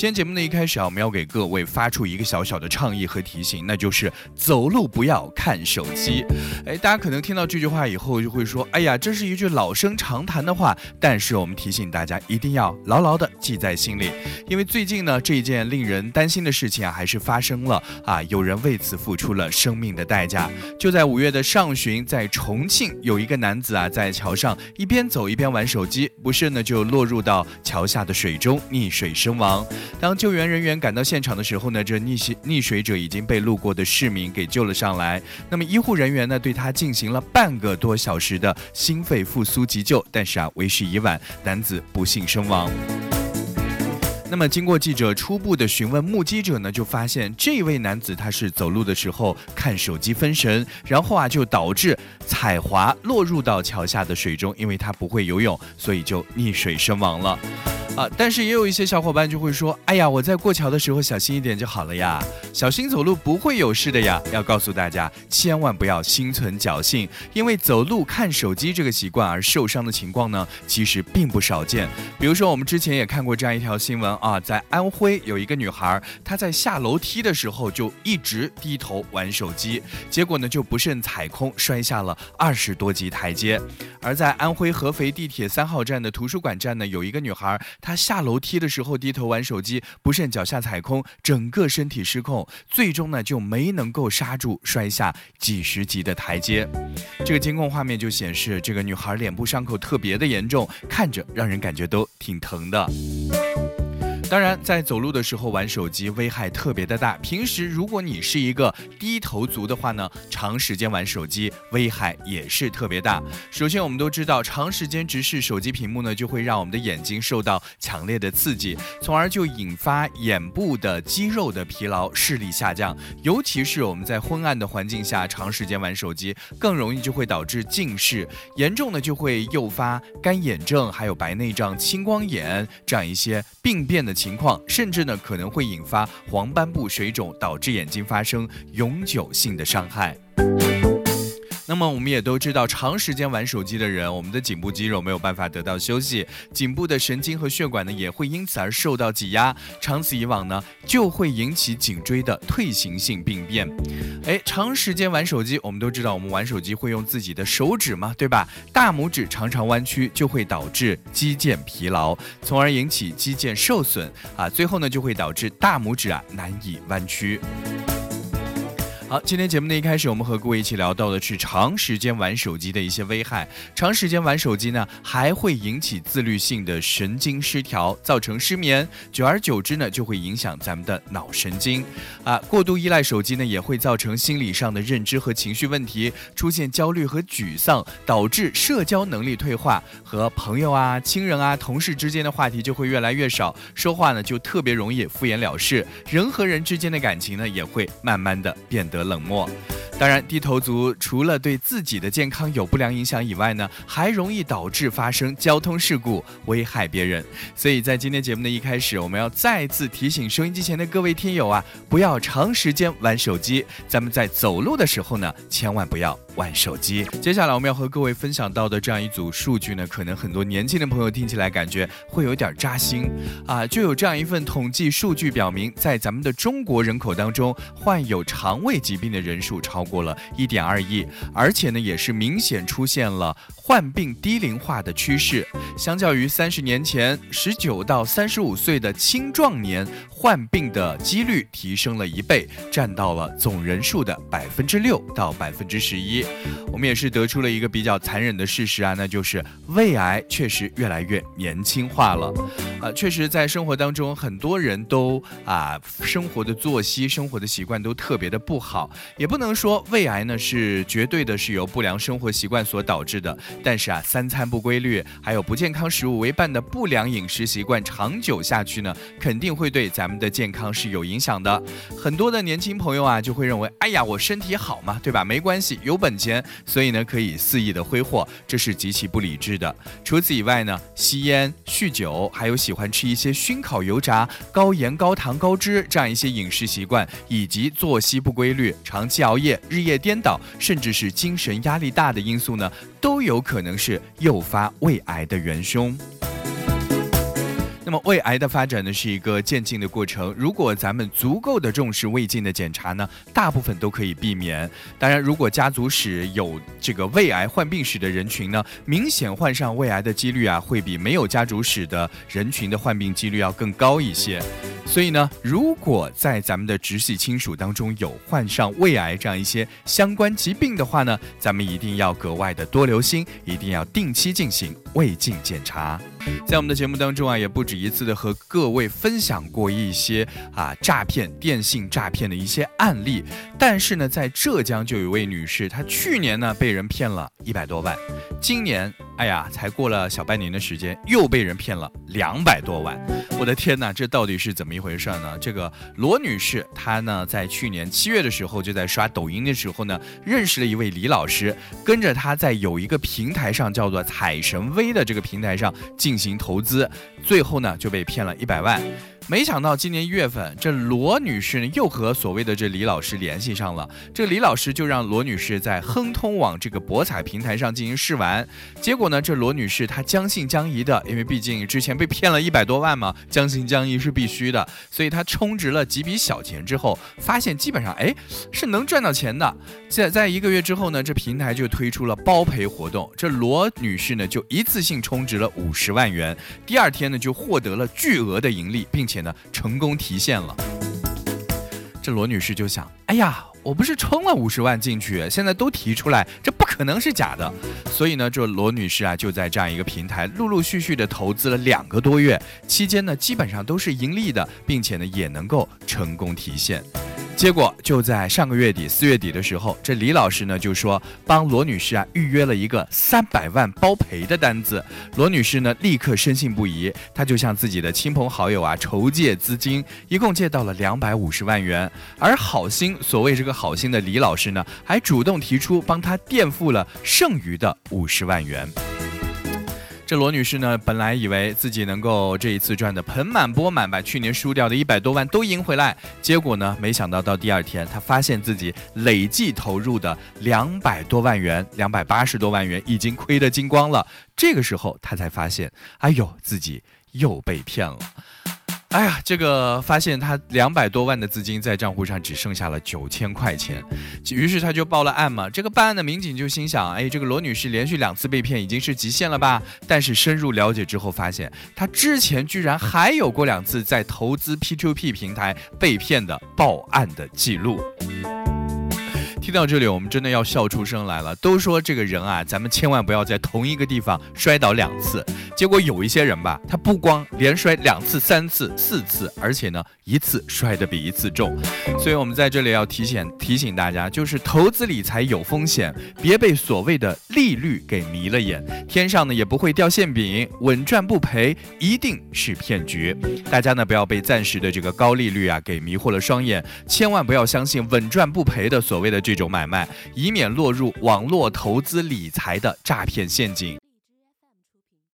今天节目的一开始啊，我们要给各位发出一个小小的倡议和提醒，那就是走路不要看手机。哎，大家可能听到这句话以后就会说，哎呀，这是一句老生常谈的话。但是我们提醒大家，一定要牢牢的记在心里，因为最近呢，这一件令人担心的事情啊，还是发生了啊，有人为此付出了生命的代价。就在五月的上旬，在重庆有一个男子啊，在桥上一边走一边玩手机，不慎呢就落入到桥下的水中，溺水身亡。当救援人员赶到现场的时候呢，这溺水溺水者已经被路过的市民给救了上来。那么医护人员呢，对他进行了半个多小时的心肺复苏急救，但是啊，为时已晚，男子不幸身亡。那么，经过记者初步的询问，目击者呢就发现这位男子他是走路的时候看手机分神，然后啊就导致踩滑落入到桥下的水中，因为他不会游泳，所以就溺水身亡了。啊！但是也有一些小伙伴就会说：“哎呀，我在过桥的时候小心一点就好了呀，小心走路不会有事的呀。”要告诉大家，千万不要心存侥幸，因为走路看手机这个习惯而受伤的情况呢，其实并不少见。比如说，我们之前也看过这样一条新闻啊，在安徽有一个女孩，她在下楼梯的时候就一直低头玩手机，结果呢就不慎踩空，摔下了二十多级台阶。而在安徽合肥地铁三号站的图书馆站呢，有一个女孩。他下楼梯的时候低头玩手机，不慎脚下踩空，整个身体失控，最终呢就没能够刹住，摔下几十级的台阶。这个监控画面就显示，这个女孩脸部伤口特别的严重，看着让人感觉都挺疼的。当然，在走路的时候玩手机危害特别的大。平时如果你是一个低头族的话呢，长时间玩手机危害也是特别大。首先，我们都知道，长时间直视手机屏幕呢，就会让我们的眼睛受到强烈的刺激，从而就引发眼部的肌肉的疲劳、视力下降。尤其是我们在昏暗的环境下长时间玩手机，更容易就会导致近视，严重的就会诱发干眼症、还有白内障、青光眼这样一些病变的。情况甚至呢可能会引发黄斑部水肿，导致眼睛发生永久性的伤害。那么我们也都知道，长时间玩手机的人，我们的颈部肌肉没有办法得到休息，颈部的神经和血管呢也会因此而受到挤压，长此以往呢就会引起颈椎的退行性病变。哎，长时间玩手机，我们都知道，我们玩手机会用自己的手指嘛，对吧？大拇指常常弯曲，就会导致肌腱疲劳，从而引起肌腱受损啊，最后呢就会导致大拇指啊难以弯曲。好，今天节目的一开始，我们和各位一起聊到的是长时间玩手机的一些危害。长时间玩手机呢，还会引起自律性的神经失调，造成失眠。久而久之呢，就会影响咱们的脑神经。啊，过度依赖手机呢，也会造成心理上的认知和情绪问题，出现焦虑和沮丧，导致社交能力退化，和朋友啊、亲人啊、同事之间的话题就会越来越少，说话呢就特别容易敷衍了事，人和人之间的感情呢，也会慢慢的变得。冷漠，当然，低头族除了对自己的健康有不良影响以外呢，还容易导致发生交通事故，危害别人。所以在今天节目的一开始，我们要再次提醒收音机前的各位听友啊，不要长时间玩手机。咱们在走路的时候呢，千万不要。玩手机。接下来我们要和各位分享到的这样一组数据呢，可能很多年轻的朋友听起来感觉会有点扎心啊。就有这样一份统计数据表明，在咱们的中国人口当中，患有肠胃疾病的人数超过了一点二亿，而且呢，也是明显出现了患病低龄化的趋势。相较于三十年前，十九到三十五岁的青壮年患病的几率提升了一倍，占到了总人数的百分之六到百分之十一。我们也是得出了一个比较残忍的事实啊，那就是胃癌确实越来越年轻化了。啊，确实在生活当中，很多人都啊，生活的作息、生活的习惯都特别的不好。也不能说胃癌呢是绝对的是由不良生活习惯所导致的，但是啊，三餐不规律，还有不健康食物为伴的不良饮食习惯，长久下去呢，肯定会对咱们的健康是有影响的。很多的年轻朋友啊，就会认为，哎呀，我身体好嘛，对吧？没关系，有本钱，所以呢，可以肆意的挥霍，这是极其不理智的。除此以外呢，吸烟、酗酒，还有喜欢吃一些熏烤、油炸、高盐、高糖、高脂这样一些饮食习惯，以及作息不规律、长期熬夜、日夜颠倒，甚至是精神压力大的因素呢，都有可能是诱发胃癌的元凶。那么胃癌的发展呢是一个渐进的过程，如果咱们足够的重视胃镜的检查呢，大部分都可以避免。当然，如果家族史有这个胃癌患病史的人群呢，明显患上胃癌的几率啊，会比没有家族史的人群的患病几率要更高一些。所以呢，如果在咱们的直系亲属当中有患上胃癌这样一些相关疾病的话呢，咱们一定要格外的多留心，一定要定期进行胃镜检查。在我们的节目当中啊，也不止一次的和各位分享过一些啊诈骗、电信诈骗的一些案例。但是呢，在浙江就有一位女士，她去年呢被人骗了一百多万，今年。哎呀，才过了小半年的时间，又被人骗了两百多万！我的天哪，这到底是怎么一回事呢？这个罗女士，她呢在去年七月的时候，就在刷抖音的时候呢，认识了一位李老师，跟着他在有一个平台上叫做彩神微的这个平台上进行投资，最后呢就被骗了一百万。没想到今年一月份，这罗女士呢又和所谓的这李老师联系上了。这李老师就让罗女士在亨通网这个博彩平台上进行试玩。结果呢，这罗女士她将信将疑的，因为毕竟之前被骗了一百多万嘛，将信将疑是必须的。所以她充值了几笔小钱之后，发现基本上哎是能赚到钱的。在在一个月之后呢，这平台就推出了包赔活动。这罗女士呢就一次性充值了五十万元，第二天呢就获得了巨额的盈利，并且。成功提现了。这罗女士就想：哎呀，我不是充了五十万进去，现在都提出来，这不可能是假的。所以呢，这罗女士啊，就在这样一个平台陆陆续续的投资了两个多月，期间呢，基本上都是盈利的，并且呢，也能够成功提现。结果就在上个月底四月底的时候，这李老师呢就说帮罗女士啊预约了一个三百万包赔的单子。罗女士呢立刻深信不疑，她就向自己的亲朋好友啊筹借资金，一共借到了两百五十万元。而好心，所谓这个好心的李老师呢，还主动提出帮他垫付了剩余的五十万元。这罗女士呢，本来以为自己能够这一次赚的盆满钵满，把去年输掉的一百多万都赢回来。结果呢，没想到到第二天，她发现自己累计投入的两百多万元，两百八十多万元已经亏得精光了。这个时候，她才发现，哎呦，自己又被骗了。哎呀，这个发现他两百多万的资金在账户上只剩下了九千块钱，于是他就报了案嘛。这个办案的民警就心想：哎，这个罗女士连续两次被骗已经是极限了吧？但是深入了解之后发现，她之前居然还有过两次在投资 P2P 平台被骗的报案的记录。听到这里，我们真的要笑出声来了。都说这个人啊，咱们千万不要在同一个地方摔倒两次。结果有一些人吧，他不光连摔两次、三次、四次，而且呢，一次摔得比一次重。所以我们在这里要提醒提醒大家，就是投资理财有风险，别被所谓的利率给迷了眼。天上呢也不会掉馅饼，稳赚不赔一定是骗局。大家呢不要被暂时的这个高利率啊给迷惑了双眼，千万不要相信稳赚不赔的所谓的这。这种买卖，以免落入网络投资理财的诈骗陷阱。